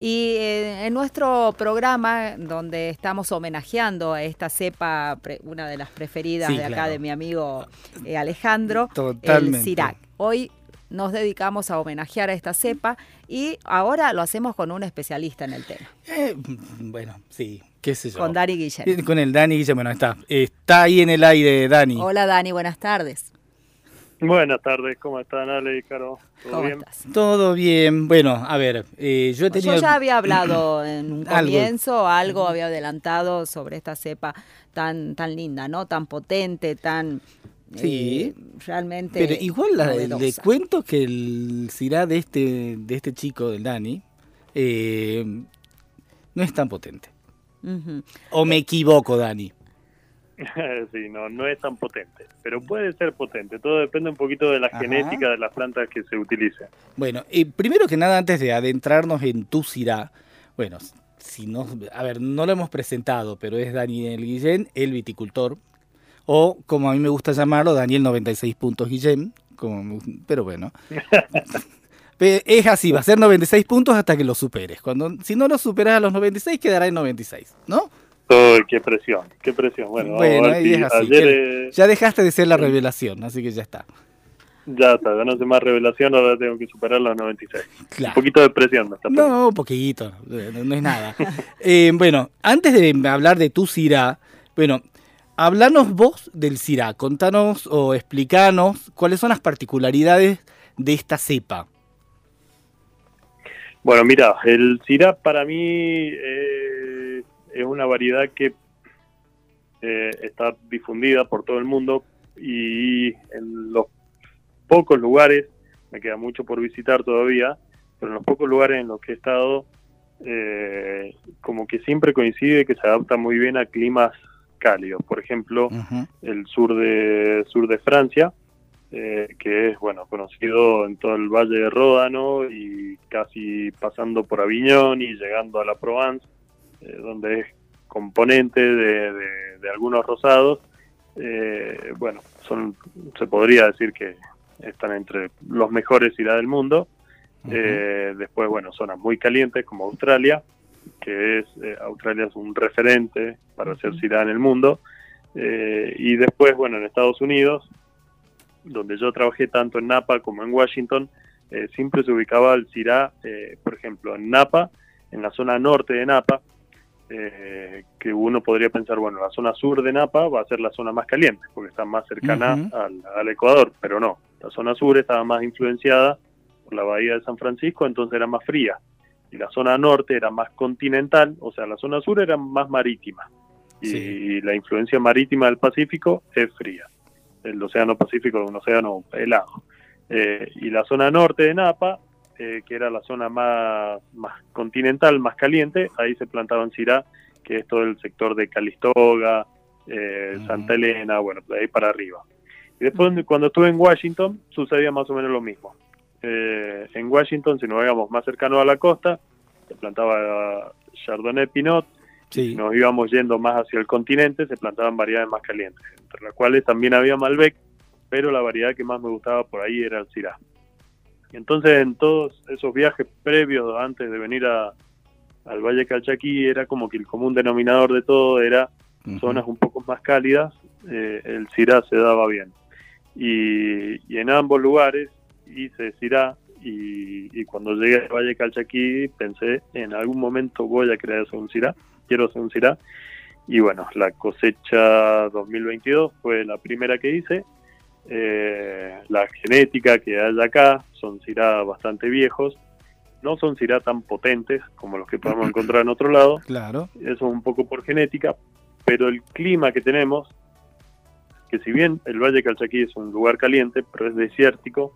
Y eh, en nuestro programa, donde estamos homenajeando a esta cepa, una de las preferidas Sí, de acá claro. de mi amigo eh, Alejandro, Totalmente. el Sirac. Hoy nos dedicamos a homenajear a esta cepa y ahora lo hacemos con un especialista en el tema, Eh, bueno, sí, qué sé yo. con Dani Guillén. Con el Dani Guillén, bueno, está. Está ahí en el aire, Dani. Hola Dani, buenas tardes. Buenas tardes, ¿cómo están Ale y Caro? ¿Todo ¿Cómo bien? estás? Todo bien. Bueno, a ver, eh, yo he tenido... Yo ya había hablado en un comienzo, algo había adelantado sobre esta cepa tan, tan linda, ¿no? Tan potente, tan... Sí. eh, realmente Pero igual la- le cuento que el Cirá de este, de este chico, del Dani, eh, no es tan potente. ¿O me equivoco, Dani? sí, no, no es tan potente, pero puede ser potente. Todo depende un poquito de la Ajá. genética de las plantas que se utilicen. Bueno, eh, primero que nada, antes de adentrarnos en tu Cirá, bueno, si no, a ver, no lo hemos presentado, pero es Daniel Guillén, el viticultor, o como a mí me gusta llamarlo, Daniel 96 puntos Guillén, como, pero bueno. Es así, va a ser 96 puntos hasta que lo superes. Cuando, si no lo superas a los 96, quedará en 96, ¿no? Oh, qué presión, qué presión. Bueno, ver es así, ayer Ya dejaste de ser la revelación, así que ya está. ya está, ya no sé más revelación, ahora tengo que superar los 96. Claro. Un poquito de presión poniendo. No, un poquito, no, no es nada. Eh, bueno, antes de hablar de tu Cirá, bueno, hablanos vos del Cirá, contanos o explicanos cuáles son las particularidades de esta cepa. Bueno, mira, el Syrah para mí eh, es una variedad que eh, está difundida por todo el mundo y en los pocos lugares, me queda mucho por visitar todavía, pero en los pocos lugares en los que he estado, eh, como que siempre coincide que se adapta muy bien a climas cálidos. Por ejemplo, el sur de sur de Francia, eh, que es bueno conocido en todo el Valle de Ródano y casi pasando por Aviñón y llegando a la Provence, eh, donde es componente de, de- de algunos rosados. Eh, bueno, son se podría decir que están entre los mejores Syrah del mundo. Eh, después, bueno, zonas muy calientes como Australia, que es eh, Australia es un referente para hacer Syrah en el mundo. Eh, y después, bueno, en Estados Unidos, donde yo trabajé tanto en Napa como en Washington, eh, siempre se ubicaba el Syrah, eh, por ejemplo, en Napa, en la zona norte de Napa, eh, que uno podría pensar, bueno, la zona sur de Napa va a ser la zona más caliente, porque está más cercana al, al Ecuador, pero no, la zona sur estaba más influenciada por la bahía de San Francisco, entonces era más fría, y la zona norte era más continental, o sea, la zona sur era más marítima, y Sí. la influencia marítima del Pacífico es fría, el océano Pacífico es un océano helado, Eh, y la zona norte de Napa, eh, que era la zona más, más continental, más caliente, ahí se plantaban Syrah, que es todo el sector de Calistoga, eh. Santa Elena, bueno, de ahí para arriba. Y después, cuando estuve en Washington, sucedía más o menos lo mismo. Eh, en Washington, si nos veíamos más cercano a la costa, se plantaba Chardonnay Pinot, Sí. Nos íbamos yendo más hacia el continente, se plantaban variedades más calientes, entre las cuales también había Malbec, pero la variedad que más me gustaba por ahí era el Syrah. Entonces en todos esos viajes previos, antes de venir a, al Valle Calchaquí, era como que el común denominador de todo era zonas un poco más cálidas, eh, el Syrah se daba bien. Y, y en ambos lugares hice Syrah y, y cuando llegué al Valle Calchaquí pensé en algún momento voy a hacer un Syrah, quiero hacer un Syrah. Y bueno, la cosecha 2022 fue la primera que hice. Eh, la genética que hay acá son Syrah bastante viejos, no son Syrah tan potentes como los que podemos encontrar en otro lado, Claro. eso un poco por genética, pero el clima que tenemos, que si bien el Valle Calchaquí es un lugar caliente, pero es desértico,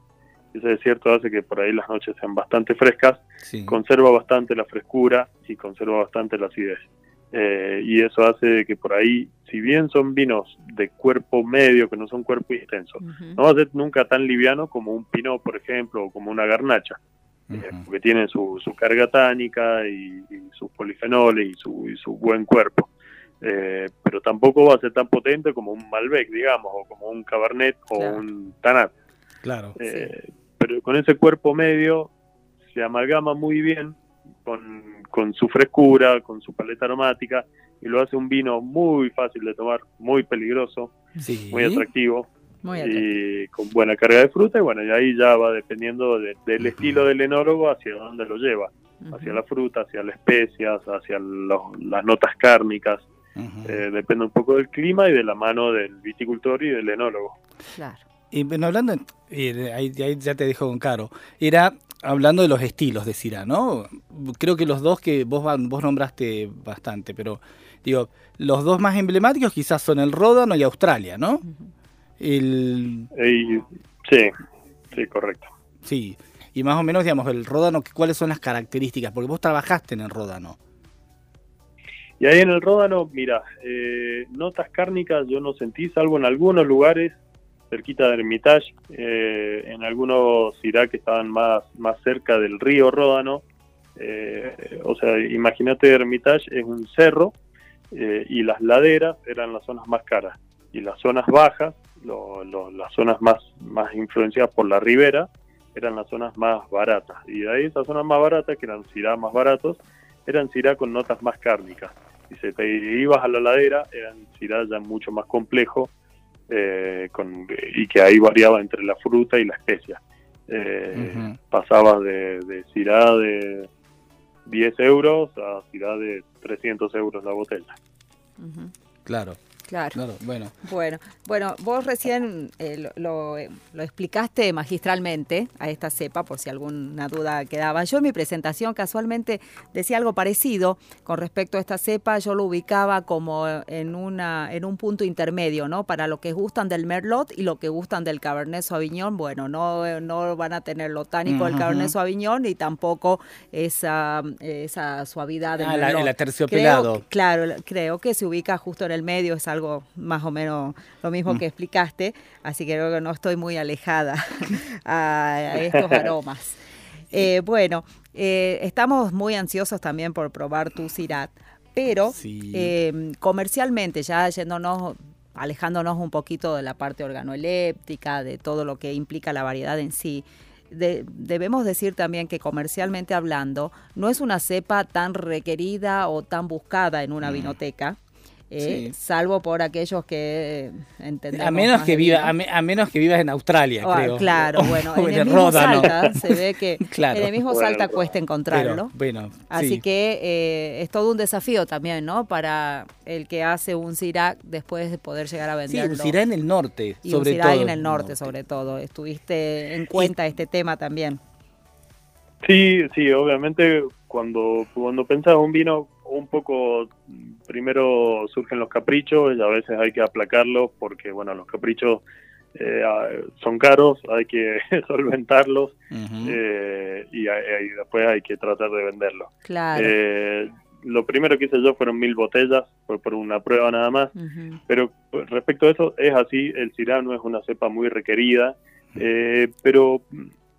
ese desierto hace que por ahí las noches sean bastante frescas, Sí. conserva bastante la frescura y conserva bastante la acidez. Eh, y eso hace que por ahí, si bien son vinos de cuerpo medio, que no son cuerpo intenso, no va a ser nunca tan liviano como un pinot, por ejemplo, o como una garnacha eh, Ujú. porque tienen su, su carga tánica y, y sus polifenoles y su, y su buen cuerpo. Eh, pero tampoco va a ser tan potente como un Malbec, digamos, o como un Cabernet Claro. o un Tanat. Claro. Eh, Pero con ese cuerpo medio se amalgama muy bien con, con su frescura, con su paleta aromática, y lo hace un vino muy fácil de tomar, muy peligroso, Sí. muy atractivo Muy y con buena carga de fruta y bueno, y ahí ya va dependiendo de- del estilo del enólogo hacia dónde lo lleva, hacia Ujú. la fruta, hacia las especias, hacia los- las notas cárnicas, eh, depende un poco del clima y de la mano del viticultor y del enólogo. Claro. Y bueno, hablando, eh, de ahí, ahí ya te dejo con Caro, era hablando de los estilos de Syrah, ¿no? Creo que los dos que vos, van- vos nombraste bastante, pero digo, los dos más emblemáticos quizás son el Ródano y Australia, ¿no? El, Y, sí, sí, correcto. sí, y más o menos, digamos, el Ródano, ¿cuáles son las características? Porque vos trabajaste en el Ródano. Y ahí en el Ródano, mira, eh, notas cárnicas yo no sentí, salvo en algunos lugares, cerquita de Hermitage, eh, en algunos Syrah que estaban más, más cerca del río Ródano. Eh, o sea, imagínate Hermitage es un cerro eh, y las laderas eran las zonas más caras. Y las zonas bajas, lo- lo- las zonas más, más influenciadas por la ribera, eran las zonas más baratas. Y de ahí esas zonas más baratas, que eran Syrah más baratos, eran Syrah con notas más cárnicas. Si se te ibas a la ladera, eran Syrah ya mucho más complejo eh, con, y que ahí variaba entre la fruta y la especia. Eh, Ujú. Pasaba de, de de 10 euros a Syrah de 300 euros la botella. Ujú. Claro, Claro. claro, bueno. Bueno, bueno, vos recién eh, lo, lo, eh, lo explicaste magistralmente a esta cepa, por si alguna duda quedaba. Yo en mi presentación casualmente decía algo parecido con respecto a esta cepa. Yo lo ubicaba como en una en un punto intermedio, ¿no? Para los que gustan del Merlot y lo que gustan del Cabernet Sauvignon. Bueno, no, eh, no van a tener lo tánico del. Cabernet Sauvignon y tampoco esa, esa suavidad del Ah, la- Merlot. el aterciopelado. Creo claro, creo que se ubica justo en el medio, es algo más o menos lo mismo Mm. que explicaste, así que creo que no estoy muy alejada a, a estos aromas. Eh, bueno, eh, estamos muy ansiosos también por probar tu Sirat, pero Sí. eh, comercialmente, ya yéndonos, alejándonos un poquito de la parte organoléptica, de todo lo que implica la variedad en sí, de- debemos decir también que comercialmente hablando, no es una cepa tan requerida o tan buscada en una Mm. vinoteca. Eh, Sí. salvo por aquellos que entendemos A menos más que viva, a, me- a menos que vivas en Australia, creo. Claro, O- bueno, o en el el mismo. Salta se ve que Claro. en el mismo Bueno, Salta cuesta encontrarlo. Pero, bueno, Así sí. que eh, es todo un desafío también, ¿no? Para el que hace un Sirac después de poder llegar a Sí, venderlo. un Syrah en el norte, y sobre un Syrah todo. en el norte, sobre todo. Estuviste en cuenta este tema también. Sí, sí, obviamente cuando, cuando pensás un vino un poco, primero surgen los caprichos y a veces hay que aplacarlos porque, bueno, los caprichos eh, son caros, hay que solventarlos eh, y, a- y después hay que tratar de venderlos. Claro. Eh, lo primero que hice yo fueron mil botellas, fue por una prueba nada más, pero pues, respecto a eso, es así, el Syrah no es una cepa muy requerida, eh, pero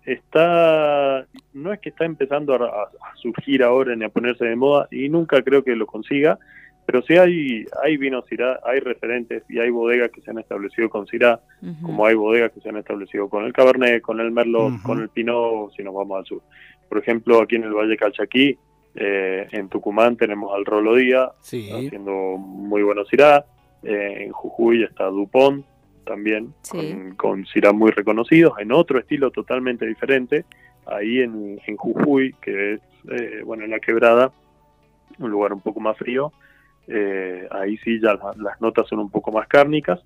está, no es que está empezando a, a- a surgir ahora ni a ponerse de moda, y nunca creo que lo consiga, pero sí hay, hay vinos Syrah, hay referentes y hay bodegas que se han establecido con Syrah, Ujú. como hay bodegas que se han establecido con el Cabernet, con el Merlot, con el Pinot, si nos vamos al sur. Por ejemplo, aquí en el Valle Calchaquí, eh, en Tucumán tenemos al Rolo Díaz, Sí. haciendo muy buenos Syrah. Eh, en Jujuy está Dupont también, Sí. con, con muy reconocidos, en otro estilo totalmente diferente. Ahí en, en Jujuy, que es, eh, bueno, en la quebrada, un lugar un poco más frío, eh, ahí sí ya la- las notas son un poco más cárnicas.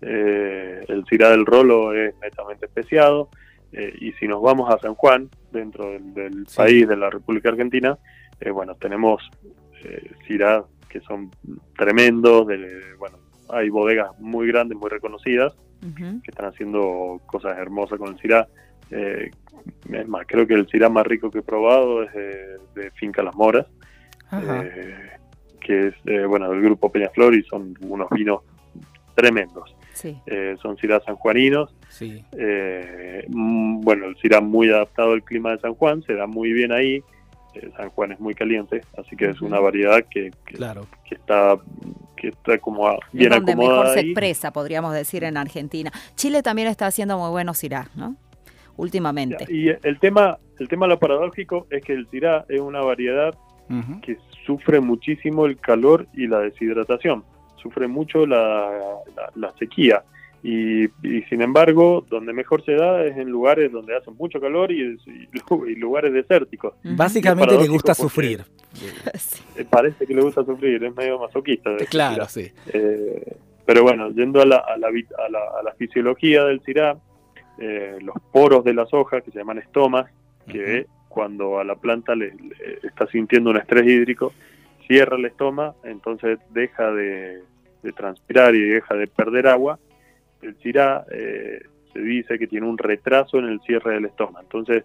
Eh, el Syrah del Rolo es netamente especiado. eh, y si nos vamos a San Juan, dentro del, del Sí. país de la República Argentina, eh, bueno, tenemos eh, Syrah que son tremendos, de, bueno, hay bodegas muy grandes, muy reconocidas, que están haciendo cosas hermosas con el Syrah. Eh, es más, creo que el Syrah más rico que he probado es de, de Finca Las Moras, eh, que es, eh, bueno, del grupo Peñaflor y son unos vinos tremendos. Sí. Eh, son Syrah sanjuaninos, Sí. eh, mm, bueno, el Syrah muy adaptado al clima de San Juan, se da muy bien ahí. Eh, San Juan es muy caliente, así que es una variedad que, que, Claro. que está que está como bien donde mejor acomodada se ahí. expresa, podríamos decir, en Argentina. Chile también está haciendo muy buenos Syrah, ¿no? Últimamente. Y el tema, el tema lo paradójico es que el Syrah es una variedad que sufre muchísimo el calor y la deshidratación, sufre mucho la, la- la sequía. Y, y sin embargo, donde mejor se da es en lugares donde hace mucho calor y, y lu- y lugares desérticos. Básicamente le gusta sufrir. Eh, parece que le gusta sufrir, es medio masoquista. de Claro, sí. Eh, pero bueno, yendo a la, a la, vi- a la, a la fisiología del Syrah, eh, los poros de las hojas, que se llaman estomas, que cuando a la planta le, le está sintiendo un estrés hídrico, cierra el estoma, entonces deja de, de transpirar y deja de perder agua. El Syrah eh, se dice que tiene un retraso en el cierre del estoma. Entonces,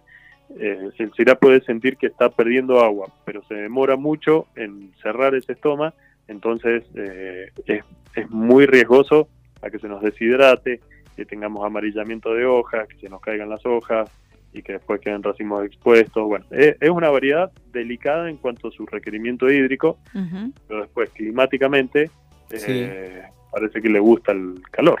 eh, el Syrah puede sentir que está perdiendo agua, pero se demora mucho en cerrar ese estoma, entonces eh, es, es muy riesgoso a que se nos deshidrate, que tengamos amarillamiento de hojas, que se nos caigan las hojas y que después queden racimos expuestos. Bueno, es, es una variedad delicada en cuanto a su requerimiento hídrico, pero después climáticamente eh, parece que le gusta el calor.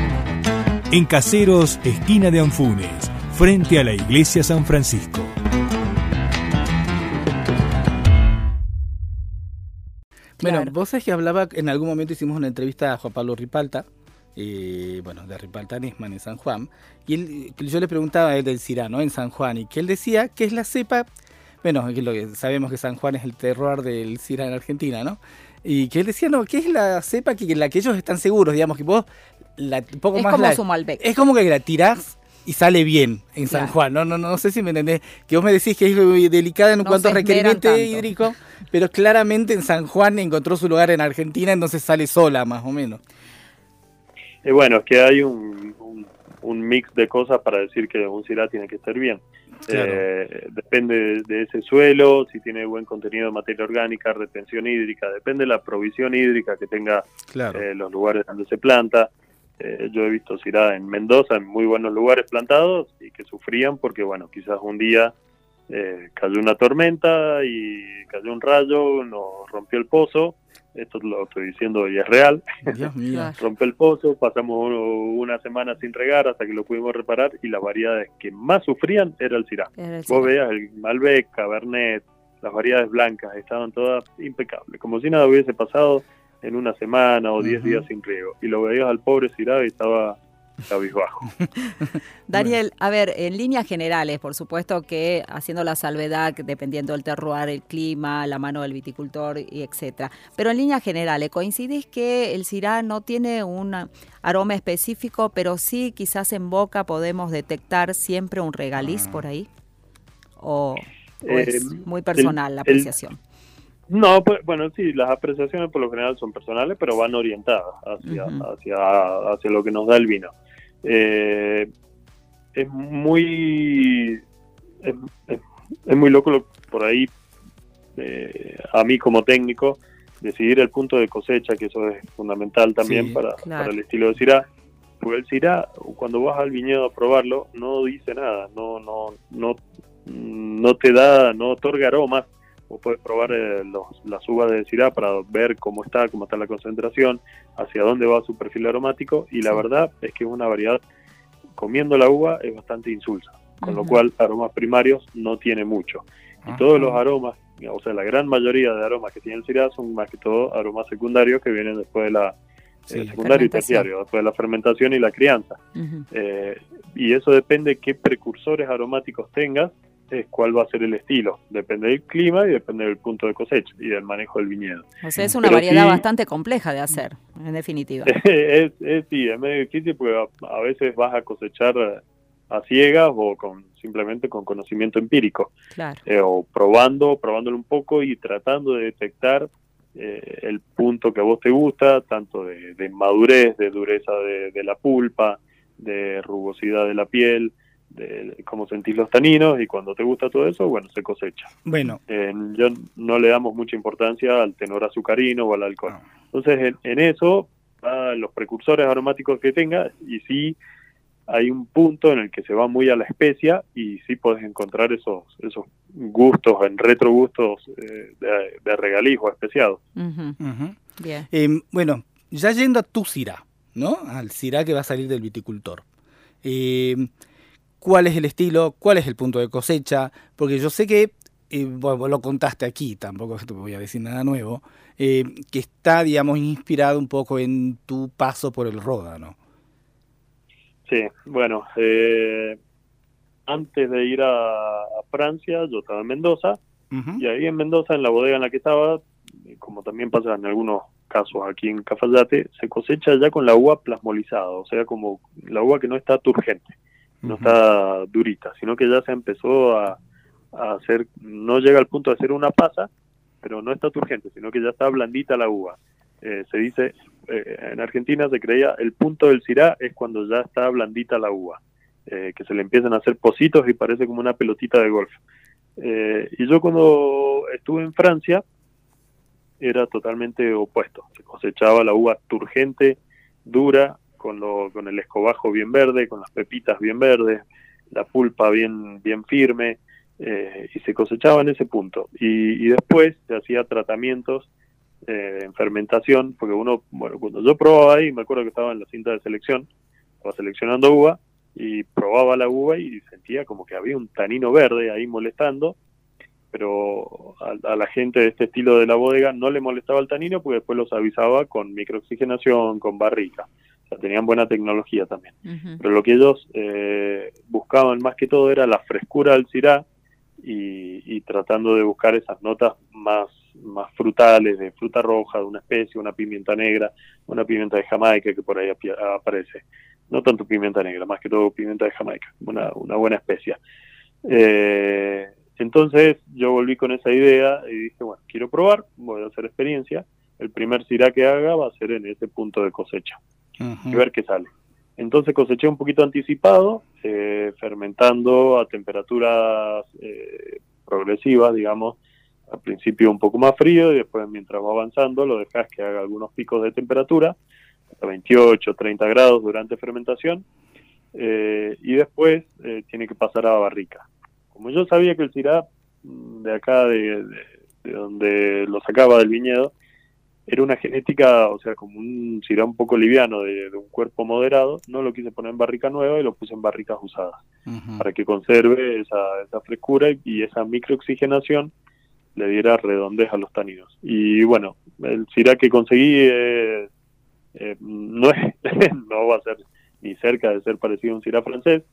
En Caseros, esquina de Anfunes, frente a la iglesia San Francisco. Bueno, Claro. vos sabés que hablaba, en algún momento hicimos una entrevista a Juan Pablo Ripalta, eh, bueno, de Ripalta Nesman en San Juan, y él, yo le preguntaba a él del Cirá, ¿no? En San Juan, y que él decía que es la cepa, bueno, que lo que sabemos que San Juan es el terror del Cirá en Argentina, ¿no? Y que él decía, no, que es la cepa que, la que ellos están seguros, digamos, que vos, la, un poco Es más como la- su Malbec. es como que la tirás y sale bien en San Claro. Juan. No, no, no sé si me entendés. Que vos me decís que es muy delicada en No cuanto a requerimiento hídrico, pero claramente en San Juan encontró su lugar en Argentina, entonces sale sola, más o menos. Y bueno, es que hay un, un, un mix de cosas para decir que un Syrah tiene que estar bien. Claro. Eh, depende de, de ese suelo, si tiene buen contenido de materia orgánica, retención hídrica, depende de la provisión hídrica que tenga Claro. eh, los lugares donde se planta. Eh, yo he visto Syrah en Mendoza, en muy buenos lugares plantados, y que sufrían porque, bueno, quizás un día eh, cayó una tormenta y cayó un rayo, nos rompió el pozo. Esto lo estoy diciendo y es real. Dios mío. Rompe el pozo, pasamos uno- una semana sin regar hasta que lo pudimos reparar y las variedades que más sufrían era el el Vos veías el Malbec, Cabernet, las variedades blancas estaban todas impecables, como si nada hubiese pasado en una semana o diez Ujú. días sin riego. Y lo veías al pobre Syrah y estaba cabizbajo. Daniel, a ver, en líneas generales, por supuesto que haciendo la salvedad, dependiendo del terroir, el clima, la mano del viticultor y etcétera. Pero en líneas generales, ¿coincidís que el Syrah no tiene un aroma específico, pero sí quizás en boca podemos detectar siempre un regaliz Ah. por ahí? ¿O, o Eh, es muy personal la el- apreciación? No, pues, bueno, sí, las apreciaciones por lo general son personales, pero van orientadas hacia, hacia, hacia lo que nos da el vino. Eh, es muy es, es- es muy loco lo- por ahí eh, a mí como técnico decidir el punto de cosecha, que eso es fundamental también Sí, para, claro. para el estilo de Syrah. Porque el Syrah, cuando vas al viñedo a probarlo, no dice nada, no, no, no, no te da, no otorga aromas. Vos puedes probar eh, los- las uvas de Syrah para ver cómo está, cómo está la concentración, hacia dónde va su perfil aromático, y la Sí. verdad es que es una variedad, comiendo la uva es bastante insulsa, con lo cual aromas primarios no tiene mucho. Y Ajá. todos los aromas, o sea, la gran mayoría de aromas que tiene el son más que todo aromas secundarios que vienen después de la Sí. eh, secundario y terciario, después de la fermentación y la crianza. Eh, y eso depende qué precursores aromáticos tengas, es cuál va a ser el estilo. Depende del clima y depende del punto de cosecha y del manejo del viñedo. O sea, es una Pero variedad sí- bastante compleja de hacer, en definitiva. es, es, sí, es medio difícil porque a, a veces vas a cosechar a ciegas o con simplemente con conocimiento empírico. Claro. eh, o probando, probándolo un poco y tratando de detectar eh, el punto que a vos te gusta, tanto de, de madurez, de dureza de, de la pulpa, de rugosidad de la piel, de cómo sentís los taninos y cuando te gusta todo eso, bueno, se cosecha. Bueno, Eh, yo no le damos mucha importancia al tenor azucarino o al alcohol. No. Entonces, en, en eso, a los precursores aromáticos que tenga, y sí hay un punto en el que se va muy a la especia y sí podés encontrar esos esos gustos, en retrogustos eh, de, de regalijo especiados. Bien. Eh, bueno, ya yendo a tu Syrah, ¿no? Al Syrah que va a salir del viticultor. Eh, ¿Cuál es el estilo? ¿Cuál es el punto de cosecha? Porque yo sé que, eh, bueno, vos lo contaste aquí, tampoco te voy a decir nada nuevo, eh, que está, digamos, inspirado un poco en tu paso por el Ródano. Sí, bueno, eh, antes de ir a, a Francia, yo estaba en Mendoza. Y ahí en Mendoza, en la bodega en la que estaba, como también pasa en algunos casos aquí en Cafayate, se cosecha ya con la uva plasmolizada, o sea, como la uva que no está turgente, no está durita, sino que ya se empezó a, a hacer, no llega al punto de hacer una pasa, pero no está turgente, sino que ya está blandita la uva. Eh, se dice, eh, en Argentina se creía, el punto del Syrah es cuando ya está blandita la uva, eh, que se le empiezan a hacer pocitos y parece como una pelotita de golf. Eh, y yo cuando estuve en Francia era totalmente opuesto. Se cosechaba la uva turgente, dura, con, lo, con el escobajo bien verde, con las pepitas bien verdes, la pulpa bien, bien firme, eh, y se cosechaba en ese punto. Y, y después se hacía tratamientos eh, en fermentación, porque uno, bueno, cuando yo probaba ahí, me acuerdo que estaba en la cinta de selección, estaba seleccionando uva, y probaba la uva y sentía como que había un tanino verde ahí molestando, pero a, a la gente de este estilo de la bodega no le molestaba el tanino porque después los avisaba con microoxigenación, con barrica. Sea, tenían buena tecnología también. Pero lo que ellos eh, buscaban más que todo era la frescura del Syrah y, y tratando de buscar esas notas más, más frutales, de fruta roja, de una especie, una pimienta negra, una pimienta de Jamaica que por ahí aparece. No tanto pimienta negra, más que todo pimienta de Jamaica, una, una buena especia. Eh, entonces yo volví con esa idea y dije, bueno, quiero probar, voy a hacer experiencia. El primer Syrah que haga va a ser en ese punto de cosecha Y ver qué sale. Entonces coseché un poquito anticipado, eh, fermentando a temperaturas eh, progresivas, digamos, al principio un poco más frío y después mientras va avanzando lo dejas que haga algunos picos de temperatura, hasta 28, 30 grados durante fermentación, eh, y después eh, tiene que pasar a barrica. Como yo sabía que el Syrah mm, de acá, de- de donde lo sacaba del viñedo, era una genética, o sea, como un Syrah un poco liviano, de, de un cuerpo moderado, no lo quise poner en barrica nueva y lo puse en barricas usadas, para que conserve esa, esa frescura y, y esa microoxigenación le diera redondez a los taninos. Y bueno, el Syrah que conseguí eh, eh, no, es, no va a ser ni cerca de ser parecido a un Syrah francés,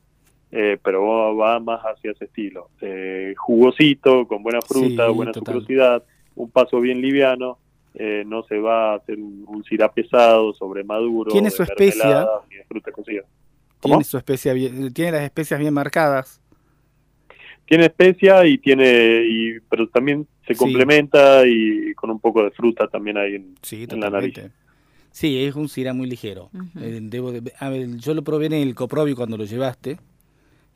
eh, pero va, va más hacia ese estilo. Eh, jugosito, con buena fruta, Sí, buena total. sucrosidad, un paso bien liviano, eh, no se va a hacer un, un Syrah pesado, sobre maduro, Tiene su especia. Tiene, su especia tiene las especias bien marcadas. Tiene especia y tiene, y, pero también se Sí. complementa y con un poco de fruta también ahí en, Sí, en la nariz. Sí, es un Syrah muy ligero. Eh, debo de- a ver, yo lo probé en el Coprobi cuando lo llevaste,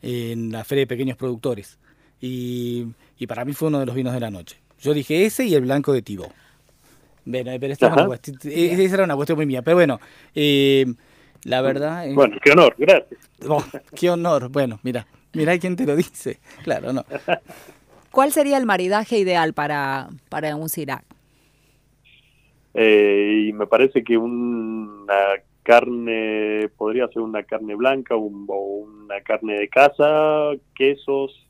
en la Feria de Pequeños Productores. Y, y para mí fue uno de los vinos de la noche. Yo dije ese y el blanco de Tibó. Bueno, eh, pero esta una cuestión- eh, esa era una cuestión muy mía. Pero bueno, eh, la verdad... es- Bueno, qué honor, gracias. Oh, qué honor. Bueno, mira, mira quién te lo dice. Claro, no. ¿Cuál sería el maridaje ideal para, para un Syrah? Eh, y me parece que una carne, podría ser una carne blanca un- o una carne de casa, quesos,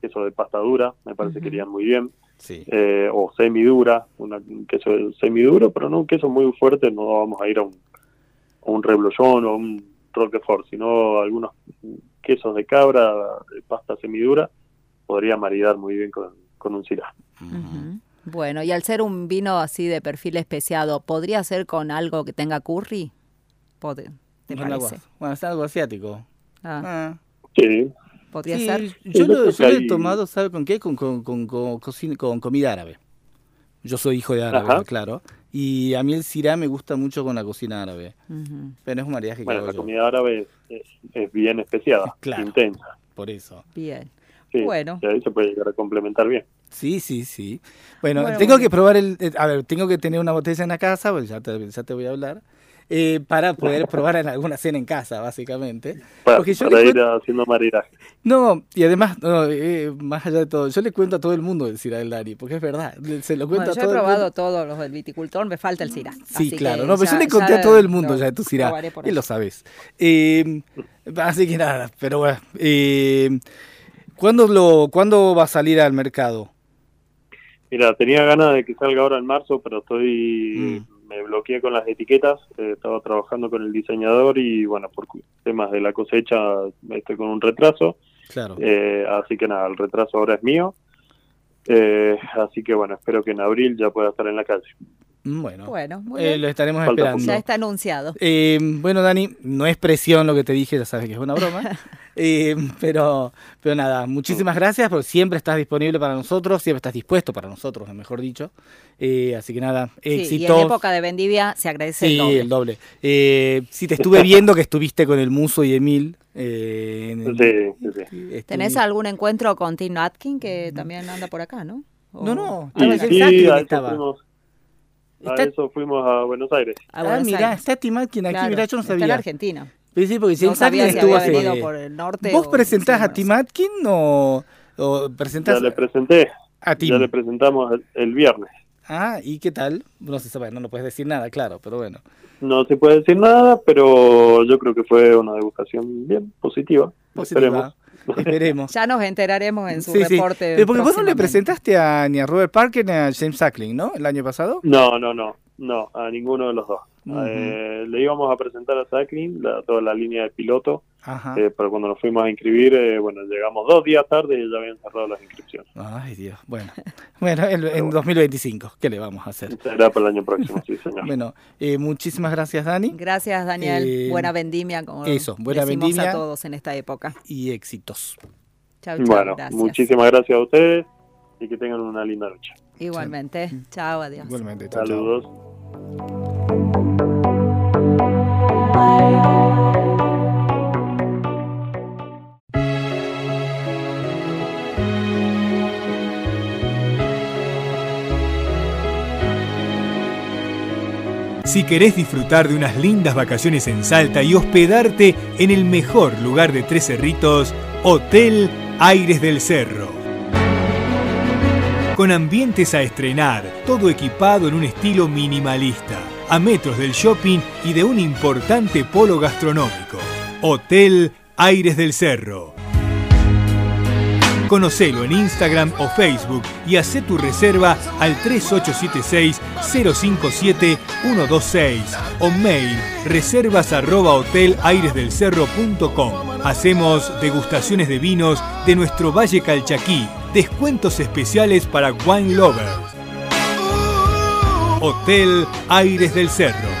queso de pasta dura, me parece que irían muy bien, Sí. eh, o semidura, una, un queso semiduro, pero no un queso muy fuerte, no vamos a ir a un, a un reblochón o a un roquefort, sino algunos quesos de cabra, de pasta semidura, podría maridar muy bien con, con un. Ujú. Bueno, y al ser un vino así de perfil especiado, ¿podría ser con algo que tenga curry? Bueno, es algo asiático. Ah, Ah. Sí, ¿Podría Sí, ser? yo, lo, yo lo he tomado, ¿sabe con qué? Con, con, con, con, con comida árabe. Yo soy hijo de árabe, Ajá. claro. Y a mí el sirá me gusta mucho con la cocina árabe. Ujú. Pero es un maridaje que bueno, la yo. comida árabe es, es- es bien especiada, Claro. intensa. Por eso. Bien. Sí, Bueno. y ahí se puede llegar a complementar bien. Sí, sí, sí. Bueno, Bueno, tengo bueno. que probar el... eh, A ver, tengo que tener una botella en la casa, pues ya te, ya te voy a hablar. Eh, para poder probar en alguna cena en casa, básicamente. Para, Porque yo para le ir haciendo maridaje. No, y además, no, eh, más allá de todo, yo le cuento a todo el mundo el Syrah del Dani, porque es verdad, se lo cuento Bueno, a yo he todo el probado todos los del viticultor, me falta el Syrah. Sí, Así claro, que no, pero ya- yo le conté ya a todo el mundo lo ya de tu por y lo sabes. Eh, así que nada, pero bueno, eh, ¿cuándo, lo, ¿cuándo va a salir al mercado? Mira, tenía ganas de que salga ahora en marzo, pero estoy Mm. Me bloqueé con las etiquetas. eh, estaba trabajando con el diseñador y bueno, por temas de la cosecha estoy con un retraso. Claro. eh, así que nada, el retraso ahora es mío. Eh, así que bueno, espero que en abril ya pueda estar en la calle. Mm, Bueno, Bueno, muy eh, lo estaremos Falta esperando. Ya está anunciado. Eh, bueno, Dani, no es presión lo que te dije, ya sabes que es una broma. Eh, pero, pero nada, muchísimas gracias porque siempre estás disponible para nosotros, siempre estás dispuesto para nosotros, mejor dicho. Eh, así que nada, Sí, y éxitos. en época de vendivia se agradece Sí, el doble. el doble. Eh, sí, te estuve viendo que estuviste con el Muso y Emil. eh, en el- Sí, sí, sí. estuve- ¿Tenés algún encuentro con Tim Atkin que también anda por acá, no? O- No, no, Ah, en sí, estaba. A Está- eso fuimos a Buenos Aires. a Ah, Buenos mirá, Aires. está Tim Atkin aquí, Claro, mirá, yo no Está en sabía. Argentina. Sí, sí, porque No James sabía si estuvo había venido por el norte. ¿Vos o- presentás sí, a bueno, Tim Atkin o, o presentás Ya le presenté, a Tim? ya le presentamos el, el viernes. Ah, ¿y qué tal? No se sabe, no lo puedes decir nada, claro, pero bueno. No se puede decir nada, pero yo creo que fue una degustación bien positiva. Positiva. Esperemos. Ya nos enteraremos en su Sí, reporte. Porque vos no le presentaste a, ni a Robert Parker ni a James Sackling, ¿no? El año pasado. No, no, no, no, a ninguno de los dos. Eh, le íbamos a presentar a Sacklin la, toda la línea de piloto, Ajá. eh, pero cuando nos fuimos a inscribir, eh, bueno, llegamos dos días tarde y ya habían cerrado las inscripciones. Ay, Dios. Bueno, bueno en, en 2025, ¿qué le vamos a hacer? Será para el año próximo, sí, señor. Bueno, eh, muchísimas gracias, Dani, Gracias, Daniel. Eh, buena vendimia, como eso, buena decimos vendimia. a todos en esta época. y éxitos. Chau, chau, Bueno, gracias. muchísimas gracias a ustedes y que tengan una linda noche. Igualmente. Chao, adiós. Igualmente, chao, chao. Saludos. Si querés disfrutar de unas lindas vacaciones en Salta y hospedarte en el mejor lugar de Tres Cerritos, Hotel Aires del Cerro. Con ambientes a estrenar, todo equipado en un estilo minimalista, a metros del shopping y de un importante polo gastronómico. Hotel Aires del Cerro. Conocelo en Instagram o Facebook y haz tu reserva al 3876-057-126 o mail reservas. Hacemos degustaciones de vinos de nuestro Valle Calchaquí, descuentos especiales para wine lovers. Hotel Aires del Cerro.